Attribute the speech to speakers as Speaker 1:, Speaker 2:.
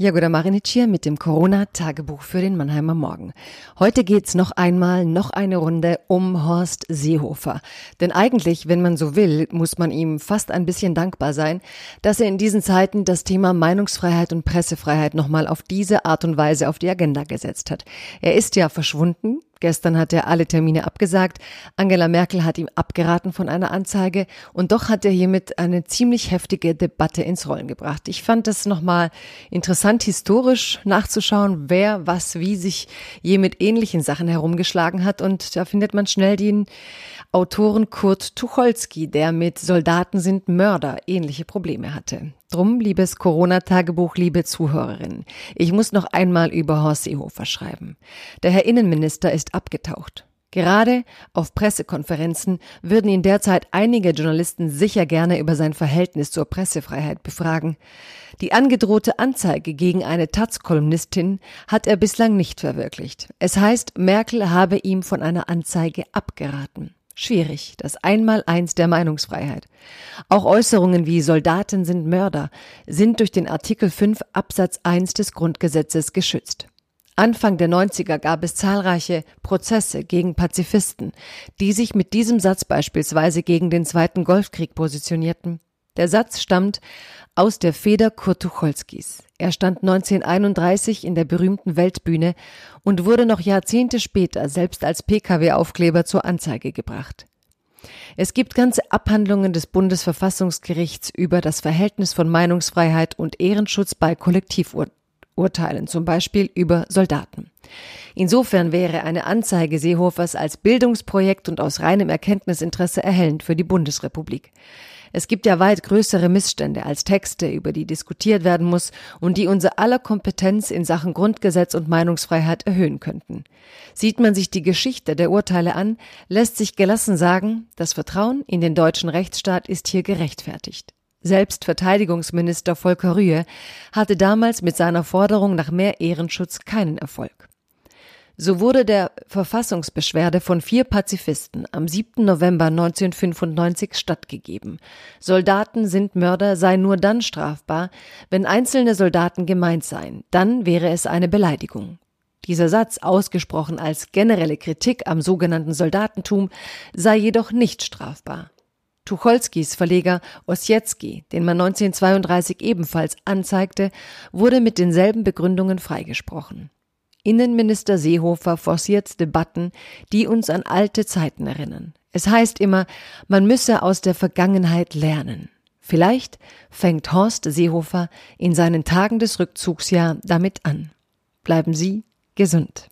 Speaker 1: Jagoda Marinic hier mit dem Corona-Tagebuch für den Mannheimer Morgen. Heute geht's noch einmal, noch eine Runde um Horst Seehofer. Denn eigentlich, wenn man so will, muss man ihm fast ein bisschen dankbar sein, dass er in diesen Zeiten das Thema Meinungsfreiheit und Pressefreiheit nochmal auf diese Art und Weise auf die Agenda gesetzt hat. Er ist ja verschwunden, Gestern hat er alle Termine abgesagt. Angela Merkel hat ihm abgeraten von einer Anzeige und doch hat er hiermit eine ziemlich heftige Debatte ins Rollen gebracht. Ich fand es nochmal interessant, historisch nachzuschauen, wer was wie sich je mit ähnlichen Sachen herumgeschlagen hat und da findet man schnell den Autoren Kurt Tucholsky, der mit Soldaten sind Mörder ähnliche Probleme hatte. Drum, liebes Corona-Tagebuch, liebe Zuhörerinnen, ich muss noch einmal über Horst Seehofer schreiben. Der Herr Innenminister ist abgetaucht. Gerade auf Pressekonferenzen würden ihn derzeit einige Journalisten sicher gerne über sein Verhältnis zur Pressefreiheit befragen. Die angedrohte Anzeige gegen eine Taz-Kolumnistin hat er bislang nicht verwirklicht. Es heißt, Merkel habe ihm von einer Anzeige abgeraten. Schwierig, das Einmaleins der Meinungsfreiheit. Auch Äußerungen wie Soldaten sind Mörder sind durch den Artikel 5 Absatz 1 des Grundgesetzes geschützt. Anfang der 90er gab es zahlreiche Prozesse gegen Pazifisten, die sich mit diesem Satz beispielsweise gegen den Zweiten Golfkrieg positionierten. Der Satz stammt aus der Feder Kurt Tucholskis. Er stand 1931 in der berühmten Weltbühne und wurde noch Jahrzehnte später selbst als Pkw-Aufkleber zur Anzeige gebracht. Es gibt ganze Abhandlungen des Bundesverfassungsgerichts über das Verhältnis von Meinungsfreiheit und Ehrenschutz bei Kollektivurteilen, zum Beispiel über Soldaten. Insofern wäre eine Anzeige Seehofers als Bildungsprojekt und aus reinem Erkenntnisinteresse erhellend für die Bundesrepublik. Es gibt ja weit größere Missstände als Texte, über die diskutiert werden muss und die unser aller Kompetenz in Sachen Grundgesetz und Meinungsfreiheit erhöhen könnten. Sieht man sich die Geschichte der Urteile an, lässt sich gelassen sagen, das Vertrauen in den deutschen Rechtsstaat ist hier gerechtfertigt. Selbst Verteidigungsminister Volker Rühe hatte damals mit seiner Forderung nach mehr Ehrenschutz keinen Erfolg. So wurde der Verfassungsbeschwerde von vier Pazifisten am 7. November 1995 stattgegeben. Soldaten sind Mörder sei nur dann strafbar, wenn einzelne Soldaten gemeint seien. Dann wäre es eine Beleidigung. Dieser Satz, ausgesprochen als generelle Kritik am sogenannten Soldatentum, sei jedoch nicht strafbar. Tucholskis Verleger Ossietzky, den man 1932 ebenfalls anzeigte, wurde mit denselben Begründungen freigesprochen. Innenminister Seehofer forciert Debatten, die uns an alte Zeiten erinnern. Es heißt immer, man müsse aus der Vergangenheit lernen. Vielleicht fängt Horst Seehofer in seinen Tagen des Rückzugs ja damit an. Bleiben Sie gesund.